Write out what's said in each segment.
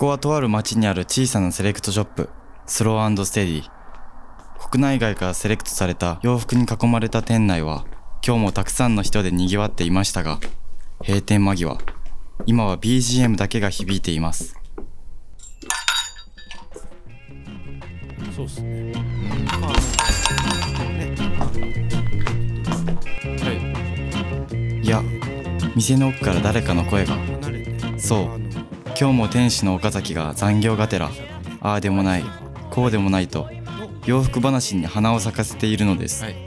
こはとある町にある小さなセレクトショップ、スローステディ。国内外からセレクトされた洋服に囲まれた店内は、今日もたくさんの人で賑わっていましたが、閉店間際、今は BGM だけが響いています。そうですね。まあねいや、店の奥から誰かの声が。そう今日も店主の岡崎が残業がてら、ああでもない、こうでもないと、洋服話に花を咲かせているのです。はい。フ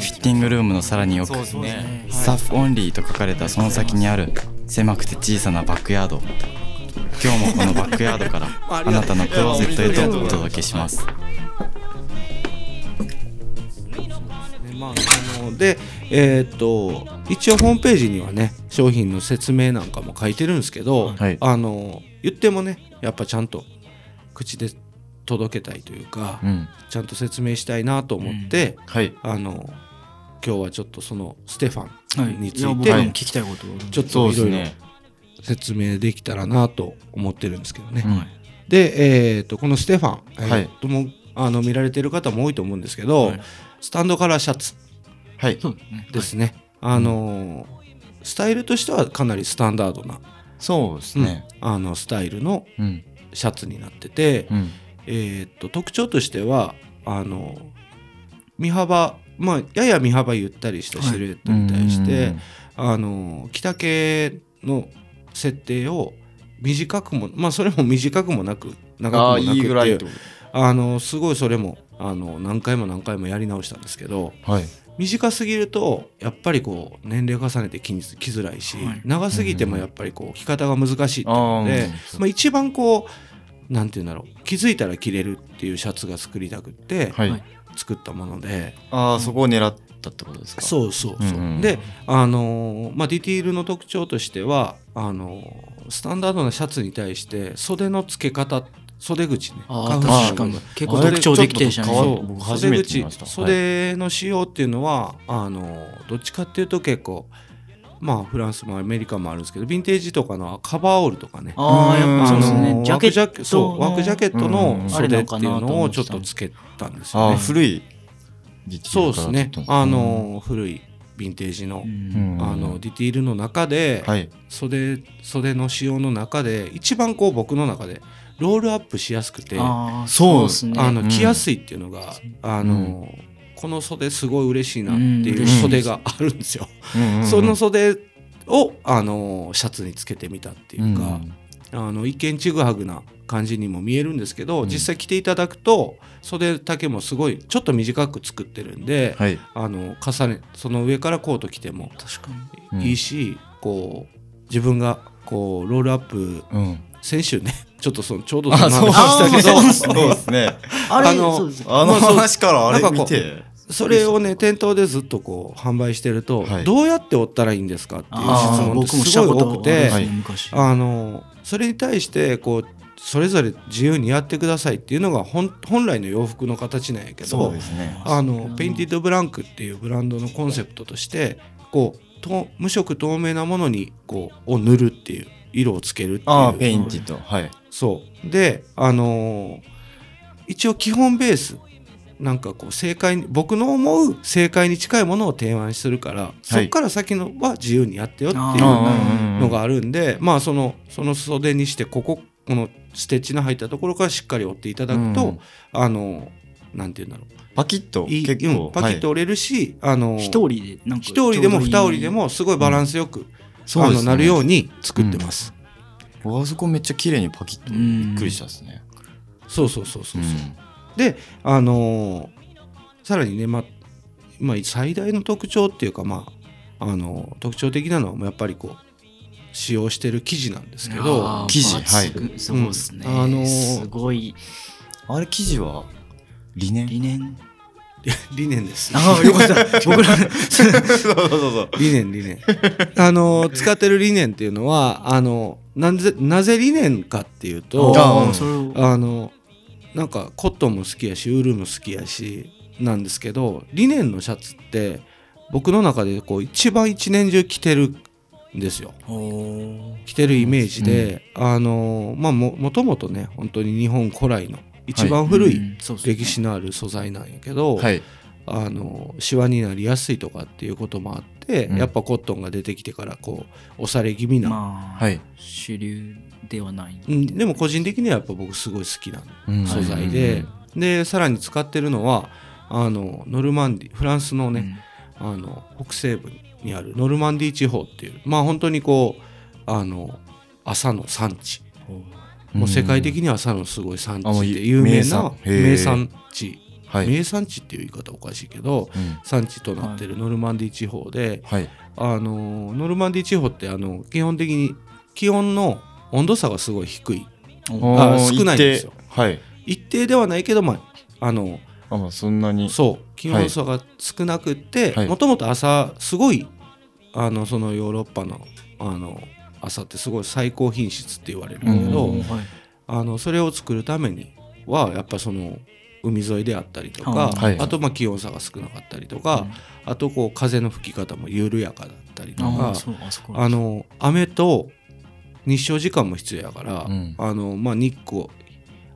ィッティングルームのさらに奥、ね。スタッフオンリーと書かれたその先にある狭くて小さなバックヤード。今日もこのバックヤードから あなたのクローゼットへとお届けします。ね。まあそのでえーっと一応ホームページにはね商品の説明なんかも書いてるんですけど、はい。あの言ってもねやっぱちゃんと口で届けたいというか、うん。ちゃんと説明したいなと思って、はい。あの今日はちょっとそのステファはい。ンについて僕も聞きたいことちょっといろいろ説明できたらなと思ってるんですけどね。うん。で、えー、とこのステファン、えーはいともあの見られてる方も多いと思うんですけど、はい。スタンドカラーシャツはい。そうですね。ですね、あのースタイルとしてはかなりスタンダードな、そうですね。あのスタイルのうん。シャツになってて、うん。えー、と特徴としてはあの身幅まあやや身幅ゆったりしたシルエットに対して、あの着丈の設定を短くもまあそれも短くもなく長くもなくっていうあのすごいそれもあの何回も何回もやり直したんですけどはい短すぎるとやっぱりこう年齢重ねて着に着づらいし、はい。長すぎてもやっぱりこう着方が難しいっていうので、まあ、一番こうなんて言うんだろう気づいたら着れるっていうシャツが作りたくって作ったもので、ああそこを狙ったってことですか？そうそうそう、であのーまあディティールの特徴としてはあのースタンダードなシャツに対して袖の付け方袖口ね。ああカフ確かに。結構特徴的でしたあれちょっと変わねっ僕初めて見ました。袖口袖の仕様っていうのは、あのどっちかっていうと結構まあフランスもアメリカもあるんですけどヴィンテージとかのカバーオールとかね。ああやっぱそうですあねジャケのワークジャケットそうワークジャケットうんのうん。袖っていうのをちょ思っとつけたんですああよね。古いそうですね。あうん。の古いヴィンテージのうん。あのディティールの中ではい。袖袖の仕様の中で一番こう僕の中でロールアップしやすくてあああそうですね。うん。の着やすいっていうのがあのこの袖すごい嬉しいなってうん。いう袖があるんですよ。その袖をあのシャツにつけてみたっていうか、あの一見ちぐはぐな感じにも見えるんですけど、うん。実際着ていただくと袖丈もすごいちょっと短く作ってるんで、はい。あの重ねその上からコート着ても確かうん。いいし、こう自分がこうロールアップうん先週ね ちょっとそのちょうどそあのそう話したけど。あーそうそう。ですね。にあれあのあの話からあれ見て。それをね店頭でずっとこう販売してると、はい。どうやって折ったらいいんですかっていう質ああ問ってすごい多くて、あのそれに対してこうそれぞれ自由にやってくださいっていうのが本本来の洋服の形なんやけそうどですね。あの Painted Blank っていうブランドのコンセプトとしてこうと無色透明なものにこうを塗るっていう色をつけるっていう。ああ Painted はい。そう。であのー一応基本ベースなんかこう正解に僕の思う正解に近いものを提案するから、そっから先のは自由にやってよっていうのがあるんで、まあそのその袖にしてこここのステッチの入ったところからしっかり折っていただくと、うん。あのなんて言うんだろパキッとういい結構うんパキッと折れるし、あの一折りでなんか一折りでも二折りでもすごいバランスよく、あのそうね。なるように作ってます。僕あそこめっちゃ綺麗にパキッとびっくりしたですね。そうそうそうそうそう。うん。であのーさらにね、まあまあ、最大の特徴っていうか、まああのー特徴的なのはやっぱりこう使用してる生地なんですけど。生地抜群そうですね、うんあのーすごい。あれ生地はリネン？理念 理念です。ああよかった。僕ら。そうそうそう理念理念。あのー使ってる理念っていうのはあのなぜなぜ理念かっていうとあーあのなんかコットンも好きやしウールも好きやしなんですけどリネンのシャツって僕の中でこう一番一年中着てるんですよ。着てるイメージで、あのまあももともとね本当に日本古来の一番古うい歴史のある素材なんやけど、はい。あのシワになりやすいとかっていうこともあって、うん。やっぱコットンが出てきてからこう押され気味な、まあ、はい。主流ではない。うん、でも個人的にはやっぱ僕すごい好きなうん。素材で、でさらに使ってるのはあのノルマンディフランスのね、あの北西部にあるノルマンディ地方っていうまあ本当にこうあの朝の産地もう世界的には朝のすごい産地で有名名な名産地。はい。名産地っていう言い方おかしいけどうん。産地となってるノルマンディ地方で、はい。あのノルマンディ地方ってあの基本的に気温の温度差がすごい低い。あ少ないんですよ。一定。はい。一定ではないけどまああのあまあそんなに。そう。気温差が少なくってはい。もともと朝すごいあのそのヨーロッパのあの朝ってすごい最高品質って言われるけど、あのそれを作るためにはやっぱその海沿いであったりとか、あとまあ気温差が少なかったりとか、あとこう風の吹き方も緩やかだったりとかあの雨と日照時間も必要やから、うん。あのまあ、日光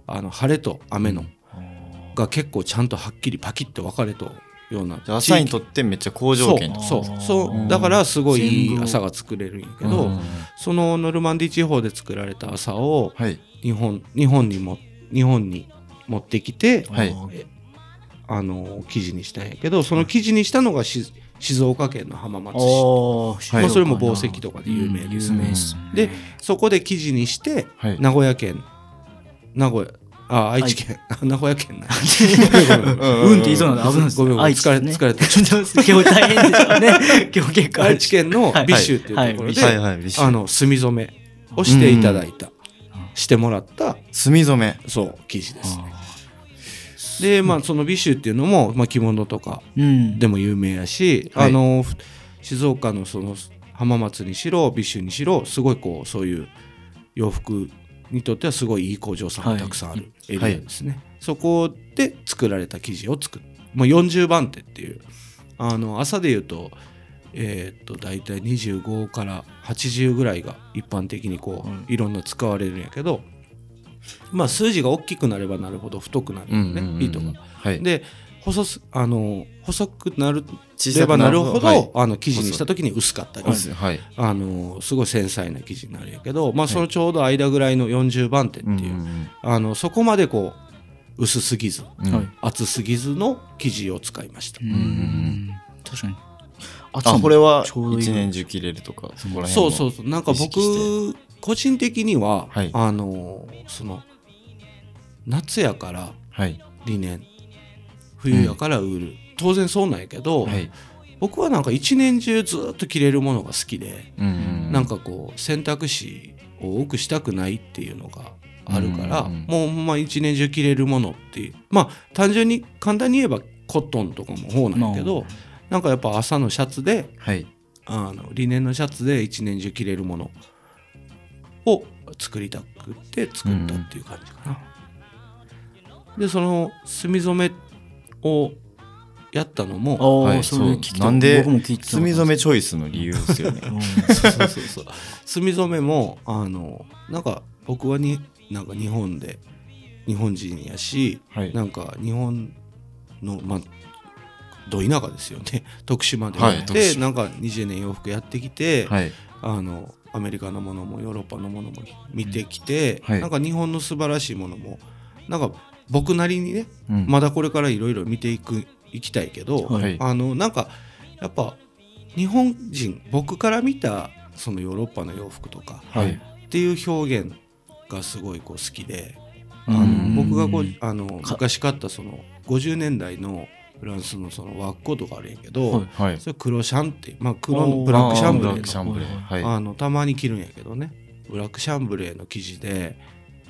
あの晴れと雨のが結構ちゃんとはっきりパキッと分かれとような朝にとってめっちゃ好条件そう。そう。だからすごい朝が作れるんやけど、うん。そのノルマンディ地方で作られた朝をはい。日本日本にも日本に持ってきてはい。あの記事にしたんやけどその記事にしたのがし静岡県の浜松市。まあそれも紡績とかで有名です有名ですね。でそこで生地にしてはい。名古屋県名古屋あ愛知県。名古屋県な。うんって言いそうなんで危ないですごめんごめん疲れ疲れた 今日大変でしょうね。今日結構愛知県のはい。ビッシュっていうところはい。ではいはいあの墨染めをしていただいた。してもらった。墨染め。そう生地ですね。でまあそのビッシュっていうのも、まあ、着物とかうん。でも有名やし、はい。あのふ静岡のその浜松にしろビッシュにしろすごいこうそういう洋服にとってはすごいいい工場さんがたくさんあるエリアですね、そこで作られた生地を作る。もう40番手っていう。あの麻で言うとえーっと大体25から80ぐらいが一般的にこう、うん。いろんな使われるんやけどまあ数字が大きくなればなるほど太くなるよね、糸が。はい。で細すあの細くなる小ればなるほど、はい。あの生地にした時に薄かったり、はい。あのすごい繊細な生地になるんやけど、まあ、そのちょうど間ぐらいの40番手っていう、んあのそこまでこう薄すぎず厚すぎずの生地を使いました。う。ん。確かに。あこれはちょうどいい。一年中着れるとかそこら辺そうもそうそう。なんか僕個人的には、はい。あのその夏やからはい。リネン冬やからウール、当然そうなんやけど、はい。僕はなんか一年中ずっと着れるものが好きで、うんうんなんかこう選択肢を多くしたくないっていうのがあるから、うんうんもうまあ一年中着れるものっていう。まあ単純に簡単に言えばコットンとかも方なんやけど、なんかやっぱ朝のシャツではい。あのリネンのシャツで一年中着れるものを作りたくって作ったっていう感じかな。でその墨染めをやったのもはいそれ聞なんで墨染めチョイスの理由ですよね。うんそうそうそう墨 染めもあのなんか僕はになんか日本で日本人やし、はい。なんか日本のまあど田舎ですよね。徳島で。やって、はい徳島。なんか20年洋服やってきて、はい。あのアメリカのものもヨーロッパのものも見てきて、はい。なんか日本の素晴らしいものもなんか僕なりにねうん。まだこれからいろいろ見ていくいきたいけど、はい。あのなんかやっぱ日本人僕から見たそのヨーロッパの洋服とかはい。っていう表現がすごいこう好きで、あのうん僕がこうあの昔買ったその50年代のフランスのそのワッコとかあるんやけど、はいはい。それ黒シャンって、まあ、黒のブラックシャンブレあーブラックシャーのンブレー。はい。あのたまに着るんやけどね。ブラックシャンブレーの生地で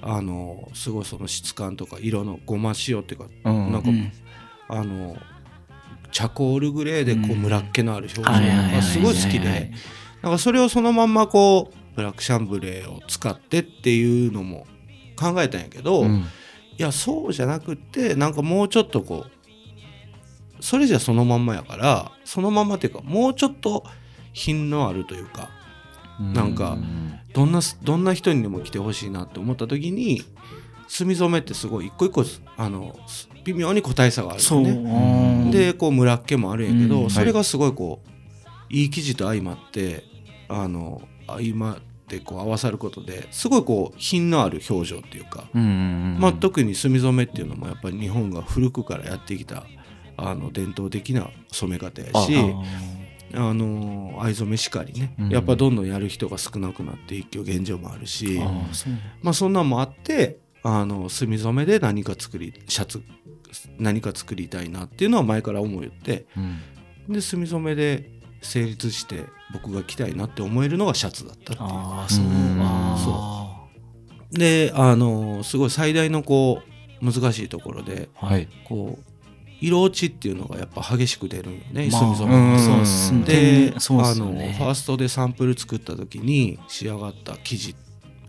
あのすごいその質感とか色のごま塩っていうかうんなんかうん。あのチャコールグレーでこううん。ムラッ気のある表情。がすごい好きで。なんかそれをそのまんまこうブラックシャンブレーを使ってっていうのも考えたんやけど、いうん。やそうじゃなくってなんかもうちょっとこうそれじゃそのまんまやからそのまんまっていうかもうちょっと品のあるというかなんかどんなどんな人にでも来てほしいなって思った時に墨染めってすごい一個一個あの微妙に個体差があるそようね。でこうムラっ気もあるんやけど、うん。それがすごいこういい生地と相まってあの相まってこう合わさることですごいこう品のある表情っていうか、まあ、特に墨染めっていうのもやっぱり日本が古くからやってきたあの伝統的な染め方やしあの藍染めしかりね、うん。やっぱどんどんやる人が少なくなって一挙現状もあるし、まあ、そんなんもあってあの墨染めで何か作りシャツ何か作りたいなっていうのは前から思いってで墨染めで成立して僕が着たいなって思えるのがシャツだったっていう。ああそう。うんあであのすごい最大のこう難しいところではい。こう色落ちっていうのがやっぱ激しく出るんよね、まあで、そうっあのフすよね。ァーストでサンプル作った時に仕上がった生地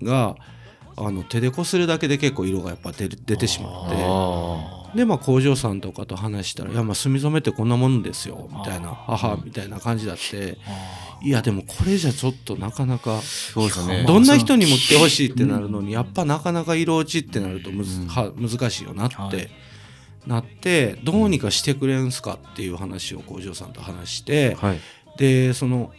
があの手でこするだけで結構色がやっぱ出る出てしまって。あでまあ工場さんとかと話したら「いやまあ墨染めってこんなもんですよ」みたいな「母」みたいな感じだって。いやでもこれじゃちょっとなかなかそうですね。どんな人にも来てほしいってなるのにやっぱなかなか色落ちってなるとむず、うん。は難しいよなって、はいなってどうにかしてくれんすかっていう話を工場さんと話して、はい。でその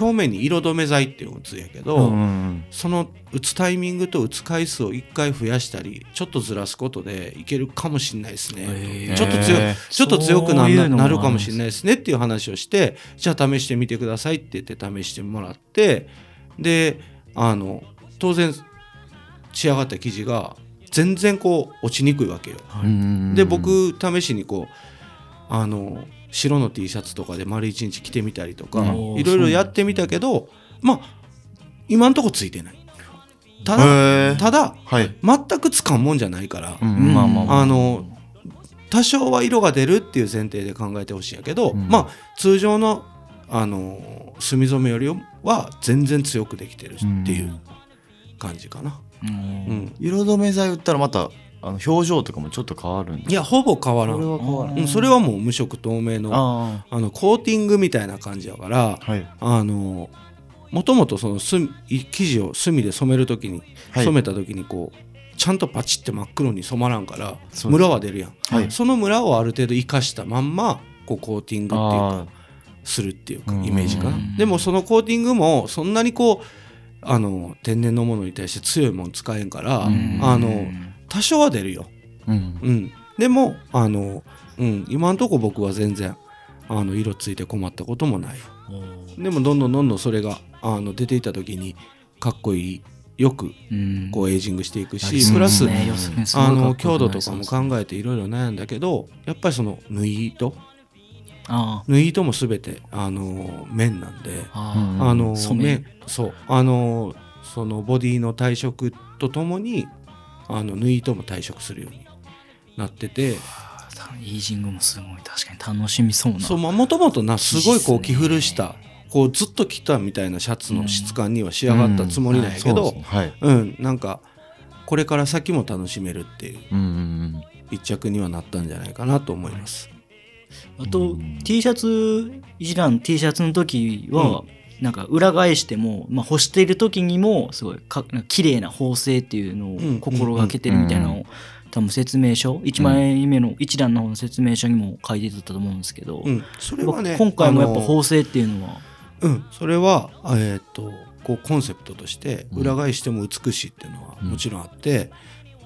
表面に色止め剤っていうのを打つんやけど、うんその打つタイミングと打つ回数を1回増やしたりちょっとずらすことでいけるかもしれないですね、ちょっと強ちょっと強くななるかもしれないですねっていう話をしてじゃあ試してみてくださいって言って試してもらってであの当然仕上がった生地が全然こう落ちにくいわけよ。うんで僕試しにこうあの白の T シャツとかで丸一日着てみたりとかうん。いろいろやってみたけどまあ今んとこついてない。ただただはい。全くつかんもんじゃないから、うんまあまあまあ。あの多少は色が出るっていう前提で考えてほしいんやけど、うん。まあ通常のあの墨染めよりは全然強くできてるっていう感じかな。うんうん色止め剤打ったらまたあの表情とかもちょっと変わるんですいやほぼ変わらこれん、は変わらん。うん、それはもう無色透明のああ。のコーティングみたいな感じやからあはい。あのもともとその墨生地を墨で染める時に、はい。染めた時にこうちゃんとパチって真っ黒に染まらんからそうムラは出るやん、はい。そのムラをある程度生かしたまんまこうコーティングっていうかあ。するっていうかうん。イメージかな。うん。でもそのコーティングもそんなにこうあの天然のものに対して強いもの使えんから、うん。あの多少は出るよ、あうん。うん、でもあの、うん、今んとこ僕は全然あの色ついて困ったこともない。でもどんどんどんどんそれがあの出ていった時にかっこいいよくうん。こうエイジングしていくあしプラス、あの強度とかも考えていろいろ悩んだけどやっぱりその縫い糸あ縫い糸も全てあの面なんで。あの染め。面そう。あのそのボディの退色とともにあの縫い糸も退色するようになってて。イジングもすごい。確かに楽しみそうな。そうまあもともとなすごいこう着古したこうずっと着たみたいなシャツの質感には仕上がったつもりなんやけどうん。なんかこれから先も楽しめるっていう一着にはなったんじゃないかなと思います。あと、うん。T シャツ一覧 T シャツの時は、なんか裏返しても、まあ、干している時にもすごいか綺麗な縫製っていうのうん。を心がけてるみたいなのを、多分説明書1枚目の一覧の方の説明書にも書いてたと思うんですけど、うん、それはね今回もやっぱ縫製っていうのは？うん、それは、えー、とこうコンセプトとしてうん。裏返しても美しいっていうのはうんもちろんあって、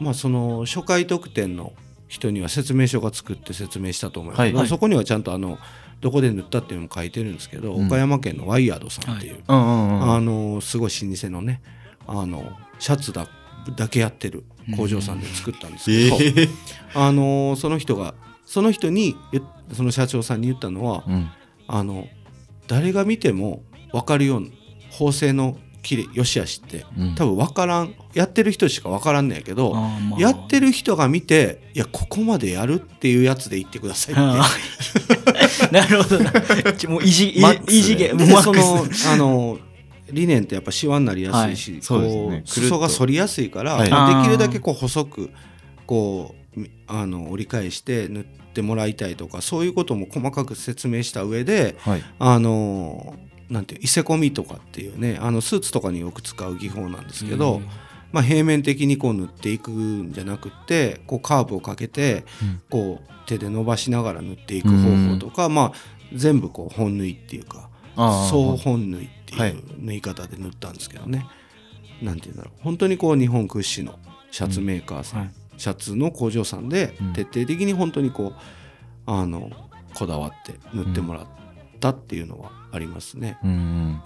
まあその初回特典の人には説明書が作って説明したと思います、はい。まあそこにはちゃんとあのどこで塗ったっていうのも書いてるんですけど、うん。岡山県のワイヤードさんっていう、うんうんうん。あのすごい老舗のねあのシャツだだけやってる工場さんで作ったんですけど、ええあのその人がその人にその社長さんに言ったのは、うん。あの誰が見ても分かるような縫製のきれいよしあしって。うん。多分分からん。やってる人しか分からんねやけど、まあ。やってる人が見ていやここまでやるっていうやつで言ってくださいって。なるほどな。もう異次元もうマックのス。あの理念ってやっぱシワになりやすいし、そうですこうね裾が反りやすいから、はい。まあできるだけこう細くこうみあの折り返して塗ってもらいたいとかそういうことも細かく説明した上ではい。あのなんて伊勢込みとかっていうねあのスーツとかによく使う技法なんですけど、まあ、平面的にこう塗っていくんじゃなくってこうカーブをかけてうん。こう手で伸ばしながら塗っていく方法とか、まあ、全部こう本縫いっていうか総本縫いってはいいう縫い方で塗ったんですけどね、なんていうんだろう。本当にこう日本屈指のシャツメーカーさん、はい。シャツの工場さんでうん。徹底的に本当にこうあのこだわって塗ってもらったっていうのはありますね。うんうん。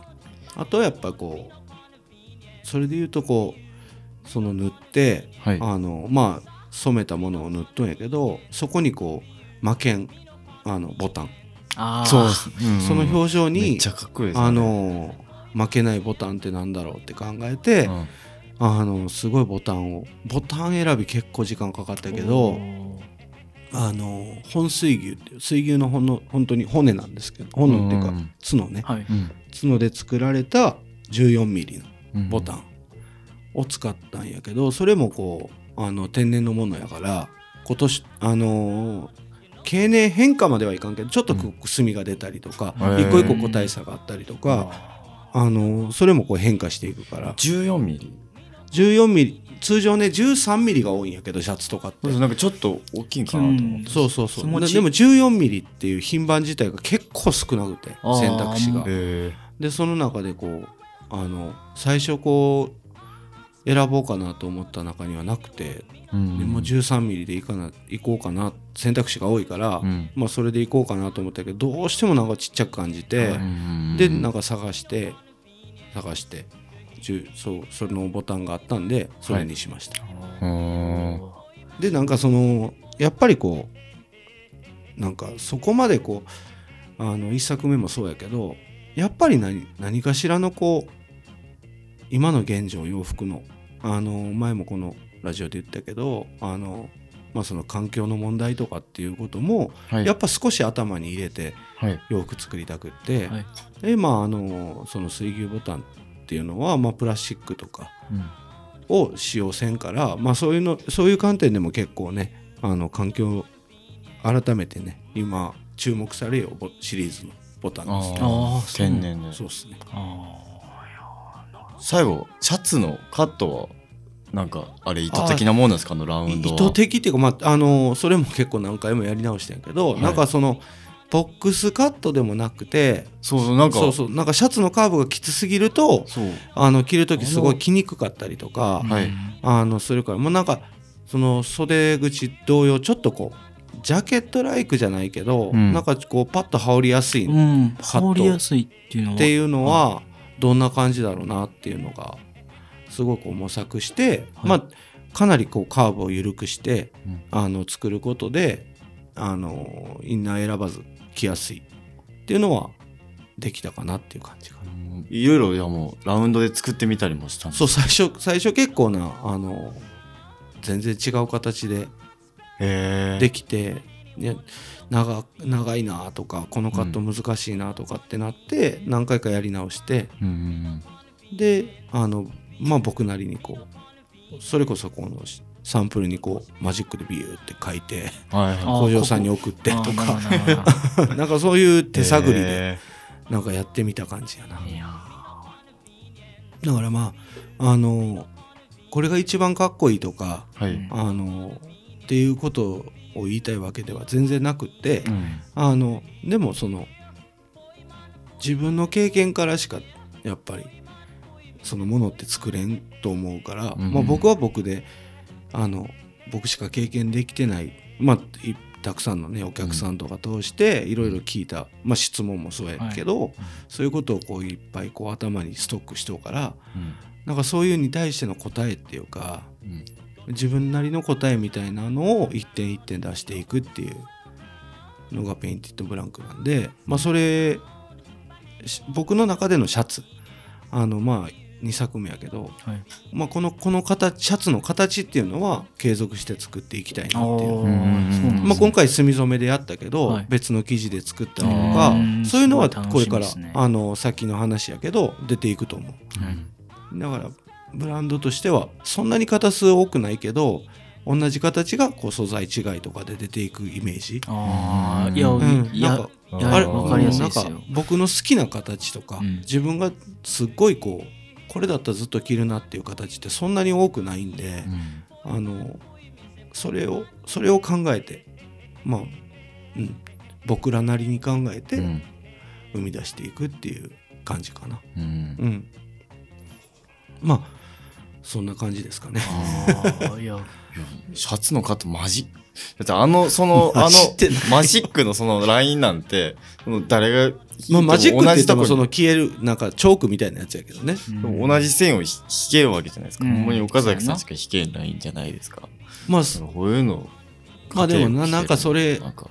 あとはやっぱこうそれで言うとこうその塗って、はい。あのまあ染めたものを塗っとんやけどそこにこう魔剣あのボタン、そううんうん。その表情にあの負けないボタンってなんだろうって考えて、うん。あのすごいボタンをボタン選び結構時間かかったけどあの本水牛っていう水牛のほんの本当に骨なんですけど骨っていうかうん。角ね。はい。うん。角で作られた14ミリのうん。ボタンを使ったんやけどそれもこうあの天然のものやから今年あのー経年変化まではいかんけどちょっとくすみが出たりとか、へー。一個一個個体差があったりとか、あのーそれもこう変化していくから。14ミリ。14ミリ通常ね13ミリが多いんやけどシャツとかって。なんかちょっと大きいんかなと思って。そうそうそう。ででも14ミリっていう品番自体が結構少なくて選択肢が。でその中でこうあの最初こう選ぼうかなと思った中にはなくて、えうん。でもう13ミリでいいかな行こうかな選択肢が多いから、うん。まあそれで行こうかなと思ったけどどうしてもなんかちっちゃく感じて、うんでなんか探して探して。10そうそれのボタンがあったんでそれにしました、うんでなんかそのやっぱりこうなんかそこまでこうあの一作目もそうやけどやっぱり何何かしらのこう今の現状洋服のあの前もこのラジオで言ったけどあのまあその環境の問題とかっていうこともはい。やっぱ少し頭に入れてはい。洋服作りたくって、はい。でまああのその水牛ボタンっていうのは、まあ、プラスチックとかうん。を使用せんから、まあ、そういうのそういう観点でも結構ねあの環境改めてね今注目されよボシリーズのボタンですねああ天然で。そうですね。あ最後シャツのカットはなんかあれ意図的なもんですか？あのラウンドは。意図的っていうか、まあ、あのそれも結構何回もやり直してんけど、はい。なんかそのボックスカットでもなくてそうそうなんかそうそうなんかシャツのカーブがきつすぎるとそう。あの着る時すごい着にくかったりとかーはい。あのするからもうなんかその袖口同様ちょっとこうジャケットライクじゃないけど、うん。なんかこうパッと羽織りやすいっうん。カット。羽織りやすいっていうのは。ていうのはどんな感じだろうなっていうのがすごく模索して、はい。まあかなりこうカーブを緩くして、うん。あの作ることであのインナー選ばず着やすい。っていうのはできたかなっていう感じかな。うん。いろいろじゃあもうラウンドで作ってみたりもしたんですそう最初最初結構なあの全然違う形でできて、ね、長長いなとかこのカット難しいなとかってなって、何回かやり直してうんうん。であのまあ僕なりにこうそれこそこのサンプルにこうマジックでビューって書いてうんはいはい。あ工場さんに送ってとか。なんかそういう手探りでへなんかやってみた感じやな。だからまああのこれが一番かっこいいとかーはい。うんあのっていうことを言いたいわけでは全然なくって、うん。あのでもその自分の経験からしかやっぱりそのものって作れんと思うから、うん。まあ、僕は僕であの僕しか経験できてない、まあ、いたくさんのねお客さんとか通していろいろ聞いた、まあ、質問もそうやけど、そういうことをこういっぱいこう頭にストックしておくからうん。なんかそういうに対しての答えっていうかうん。自分なりの答えみたいなのを一点一点出していくっていうのが Painted Blank なんで、まあ、それし僕の中でのシャツ。あのまあ2作目やけど、はい。まあ、このこの形シャツの形っていうのは継続して作っていきたいなっていう。あーそうなんですね。まあ、今回墨染めでやったけど、はい。別の生地で作ったりとかうんそういうのはこれから、ねあの先の話やけど出ていくと思う。だからブランドとしてはそんなに型数多くないけど同じ形がこう素材違いとかで出ていくイメージ。ああいや、うん。いやなんかいやあれわかりやすいなんかですよ僕の好きな形とか、うん。自分がすっごいこうこれだったらずっと着るなっていう形ってそんなに多くないんで、あのそれをそれを考えてまあ、うん、僕らなりに考えてうん。生み出していくっていう感じかな。うん。うん、まあそんな感じですかね。いやシャツの型マジ。だってあのそのあのマジックのそのラインなんて誰がまあ、もマジックって言ってもその消えるなんかチョークみたいなやつやけどね。うん。同じ線を引けるわけじゃないですか、うん。ほんまに岡崎さんしか引けないんじゃないですか、まあこういうのまあでもななんかそれなんか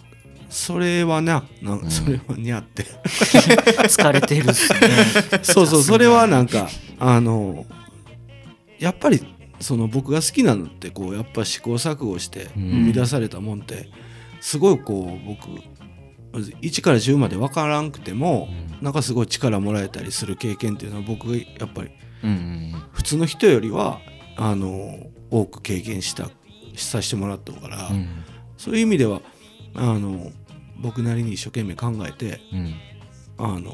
それはななうん。それはにゃって、疲れてるっすね。そうそうそれはなんかあのやっぱりその僕が好きなのってこうやっぱ試行錯誤してうん生み出されたもんってすごいこう僕1から10まで分からんくてもなんかすごい力もらえたりする経験っていうのは僕がやっぱりうんうん普通の人よりはあの多く経験したさせてもらったから、うん。そういう意味ではあの僕なりに一生懸命考えてうん。あの、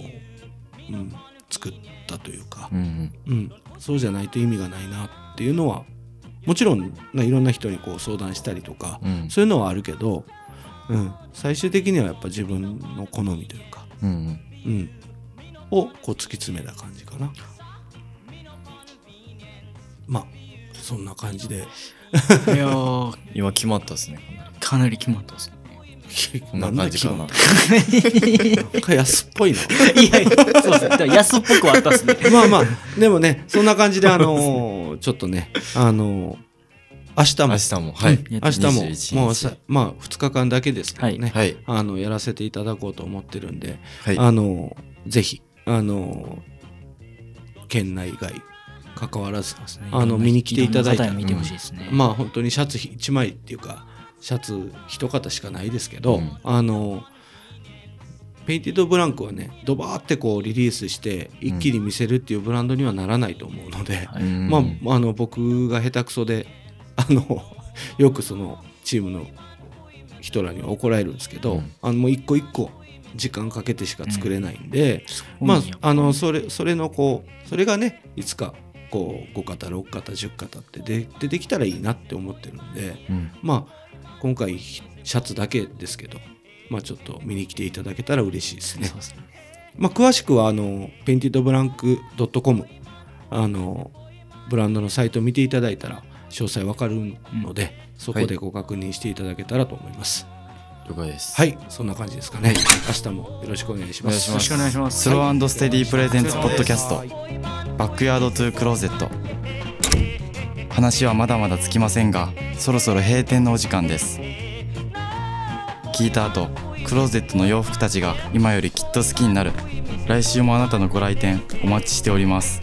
うん、作ったというか、うんうん、そうじゃないと意味がないなっていうのはもちろんないろんな人にこう相談したりとか、うん。そういうのはあるけど、うん、最終的にはやっぱ自分の好みというか、うんうん、をこう突き詰めた感じかな。まあそんな感じで。いやー。今決まったですね。かなり決まったっすね。こんな感じかな。なんか安っぽいな。いやいやそうですね。安っぽくはあったっすね。まあまあ。でもねそんな感じであのーちょっとねあのー明日も。明日も。はい、うん。明日も。21日。もうさまあ2日間だけですけどね、はい。あのやらせていただこうと思ってるんで、はい。あのぜひあの県内外関わらずあの見に来ていただいて。ほしいですね、まあ本当にシャツ1枚っていうかシャツ一型しかないですけど、うん。あの Painted Blank はねドバーってこうリリースして一気に見せるっていうブランドにはならないと思うので、はいうん。まあ、あの僕が下手くそであのよくそのチームの人らには怒られるんですけど、うん。あのもう一個一個時間かけてしか作れないんで、うん。まああのそれそれのこうそれがねいつかこう5型6型10型ってで出てきたらいいなって思ってるんでうん。まあ今回シャツだけですけど、まあ、ちょっと見に来ていただけたら嬉しいですね。すね。まあ、詳しくはあの Painted Blank .com あのブランドのサイトを見ていただいたら詳細わかるので、そこでご確認していただけたらと思います。了解です。はい、そんな感じですかね。明日もよろしくお願いします。よろしくお願いします。スローステディプレゼンツポッドキャスト。はい。バックヤードトゥークローゼット。話はまだまだつきませんがそろそろ閉店のお時間です。聞いた後クローゼットの洋服たちが今よりきっと好きになる。来週もあなたのご来店お待ちしております